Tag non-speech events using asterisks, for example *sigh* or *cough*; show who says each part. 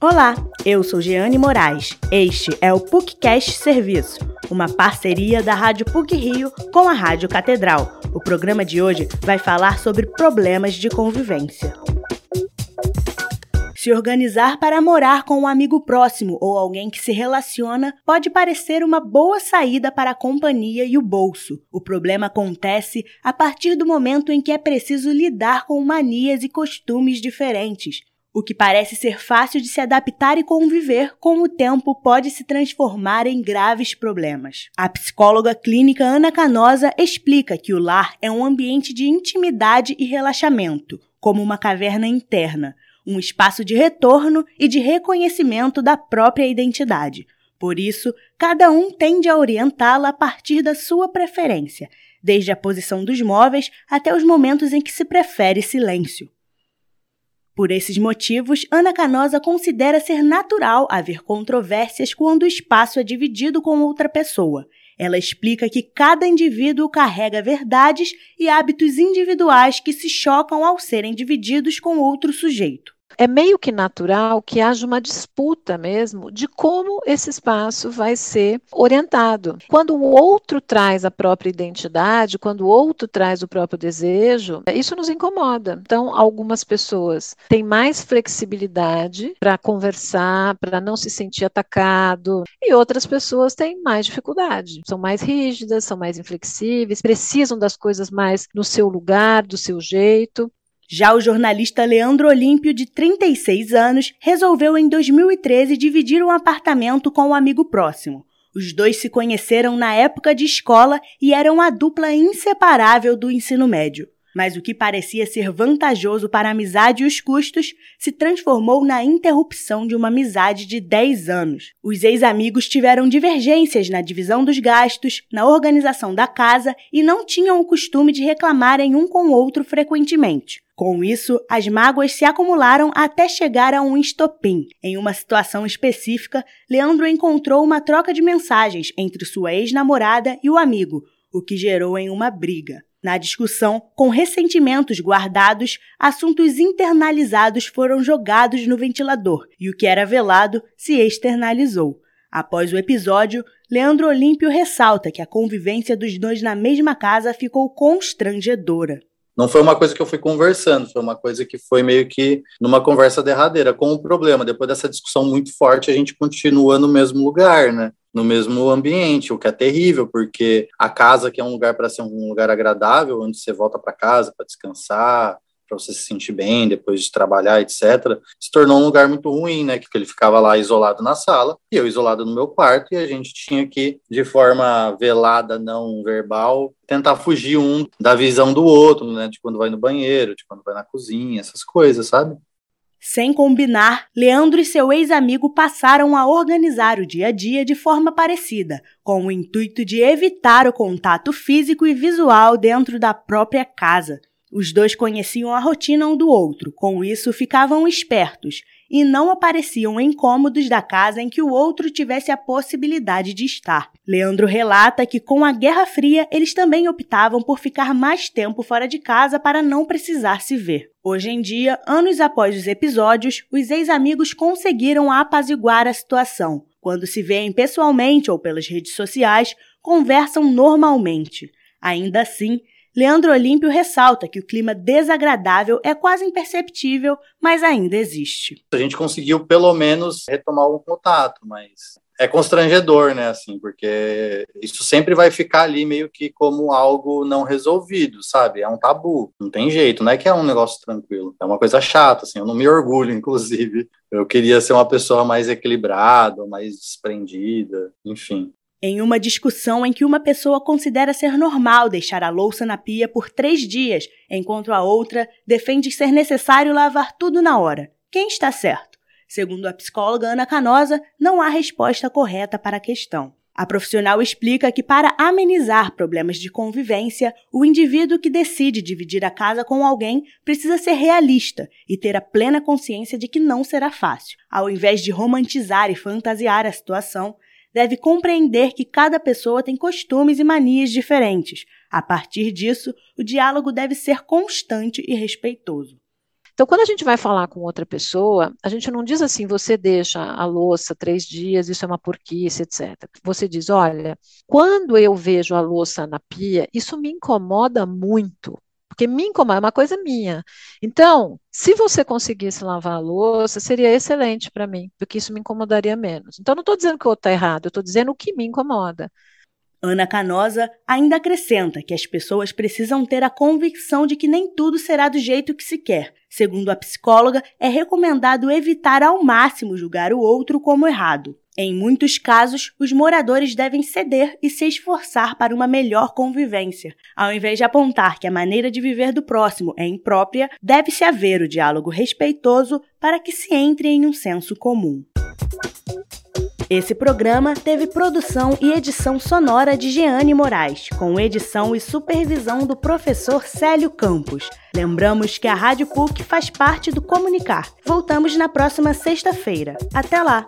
Speaker 1: Olá, eu sou Jeane Moraes. Este é o PUCcast Serviço, uma parceria da Rádio PUC Rio com a Rádio Catedral. O programa de hoje vai falar sobre problemas de convivência. Se organizar para morar com um amigo próximo ou alguém que se relaciona pode parecer uma boa saída para a companhia e o bolso. O problema acontece a partir do momento em que é preciso lidar com manias e costumes diferentes, o que parece ser fácil de se adaptar e conviver, com o tempo pode se transformar em graves problemas. A psicóloga clínica Ana Canosa explica que o lar é um ambiente de intimidade e relaxamento, como uma caverna interna, um espaço de retorno e de reconhecimento da própria identidade. Por isso, cada um tende a orientá-la a partir da sua preferência, desde a posição dos móveis até os momentos em que se prefere silêncio. Por esses motivos, Ana Canosa considera ser natural haver controvérsias quando o espaço é dividido com outra pessoa. Ela explica que cada indivíduo carrega verdades e hábitos individuais que se chocam ao serem divididos com outro sujeito
Speaker 2: é meio que natural que haja uma disputa mesmo de como esse espaço vai ser orientado. Quando o outro traz a própria identidade, quando o outro traz o próprio desejo, isso nos incomoda. Então, algumas pessoas têm mais flexibilidade para conversar, para não se sentir atacado, e outras pessoas têm mais dificuldade. São mais rígidas, são mais inflexíveis, precisam das coisas mais no seu lugar, do seu jeito.
Speaker 1: Já o jornalista Leandro Olímpio, de 36 anos, resolveu em 2013 dividir um apartamento com um amigo próximo. Os dois se conheceram na época de escola e eram a dupla inseparável do ensino médio. Mas o que parecia ser vantajoso para a amizade e os custos se transformou na interrupção de uma amizade de 10 anos. Os ex-amigos tiveram divergências na divisão dos gastos, na organização da casa e não tinham o costume de reclamarem um com o outro frequentemente. Com isso, as mágoas se acumularam até chegar a um estopim. Em uma situação específica, Leandro encontrou uma troca de mensagens entre sua ex-namorada e o amigo, o que gerou em uma briga. Na discussão, com ressentimentos guardados, assuntos internalizados foram jogados no ventilador e o que era velado se externalizou. Após o episódio, Leandro Olímpio ressalta que a convivência dos dois na mesma casa ficou constrangedora
Speaker 3: não foi uma coisa que eu fui conversando, foi uma coisa que foi meio que numa conversa derradeira. Com o problema, depois dessa discussão muito forte, a gente continua no mesmo lugar, né? No mesmo ambiente, o que é terrível, porque a casa, que é um lugar para ser um lugar agradável, onde você volta para casa para descansar, para você se sentir bem depois de trabalhar, etc., se tornou um lugar muito ruim, né? Que ele ficava lá isolado na sala e eu isolado no meu quarto e a gente tinha que, de forma velada, não verbal, tentar fugir um da visão do outro, né? De quando vai no banheiro, de quando vai na cozinha, essas coisas, sabe?
Speaker 1: Sem combinar, Leandro e seu ex-amigo passaram a organizar o dia a dia de forma parecida, com o intuito de evitar o contato físico e visual dentro da própria casa. Os dois conheciam a rotina um do outro, com isso ficavam espertos e não apareciam incômodos da casa em que o outro tivesse a possibilidade de estar. Leandro relata que com a Guerra Fria eles também optavam por ficar mais tempo fora de casa para não precisar se ver. Hoje em dia, anos após os episódios, os ex-amigos conseguiram apaziguar a situação. Quando se veem pessoalmente ou pelas redes sociais, conversam normalmente. Ainda assim, Leandro Olímpio ressalta que o clima desagradável é quase imperceptível, mas ainda existe.
Speaker 3: A gente conseguiu pelo menos retomar o contato, mas é constrangedor, né, assim, porque isso sempre vai ficar ali meio que como algo não resolvido, sabe? É um tabu, não tem jeito, não é que é um negócio tranquilo, é uma coisa chata, assim, eu não me orgulho, *laughs* inclusive. Eu queria ser uma pessoa mais equilibrada, mais desprendida, enfim.
Speaker 1: Em uma discussão em que uma pessoa considera ser normal deixar a louça na pia por três dias, enquanto a outra defende ser necessário lavar tudo na hora. Quem está certo? Segundo a psicóloga Ana Canosa, não há resposta correta para a questão. A profissional explica que, para amenizar problemas de convivência, o indivíduo que decide dividir a casa com alguém precisa ser realista e ter a plena consciência de que não será fácil. Ao invés de romantizar e fantasiar a situação, deve compreender que cada pessoa tem costumes e manias diferentes. A partir disso, o diálogo deve ser constante e respeitoso.
Speaker 2: Então, quando a gente vai falar com outra pessoa, a gente não diz assim, você deixa a louça três dias, isso é uma porquice, etc. Você diz, olha, quando eu vejo a louça na pia, isso me incomoda muito porque me incomoda, é uma coisa minha. Então, se você conseguisse lavar a louça, seria excelente para mim, porque isso me incomodaria menos. Então, não estou dizendo que o outro está errado, eu estou dizendo o que me incomoda.
Speaker 1: Ana Canosa ainda acrescenta que as pessoas precisam ter a convicção de que nem tudo será do jeito que se quer. Segundo a psicóloga, é recomendado evitar ao máximo julgar o outro como errado. Em muitos casos, os moradores devem ceder e se esforçar para uma melhor convivência. Ao invés de apontar que a maneira de viver do próximo é imprópria, deve-se haver o diálogo respeitoso para que se entre em um senso comum. Esse programa teve produção e edição sonora de Jeane Moraes, com edição e supervisão do professor Célio Campos. Lembramos que a Rádio PUC faz parte do Comunicar. Voltamos na próxima sexta-feira. Até lá!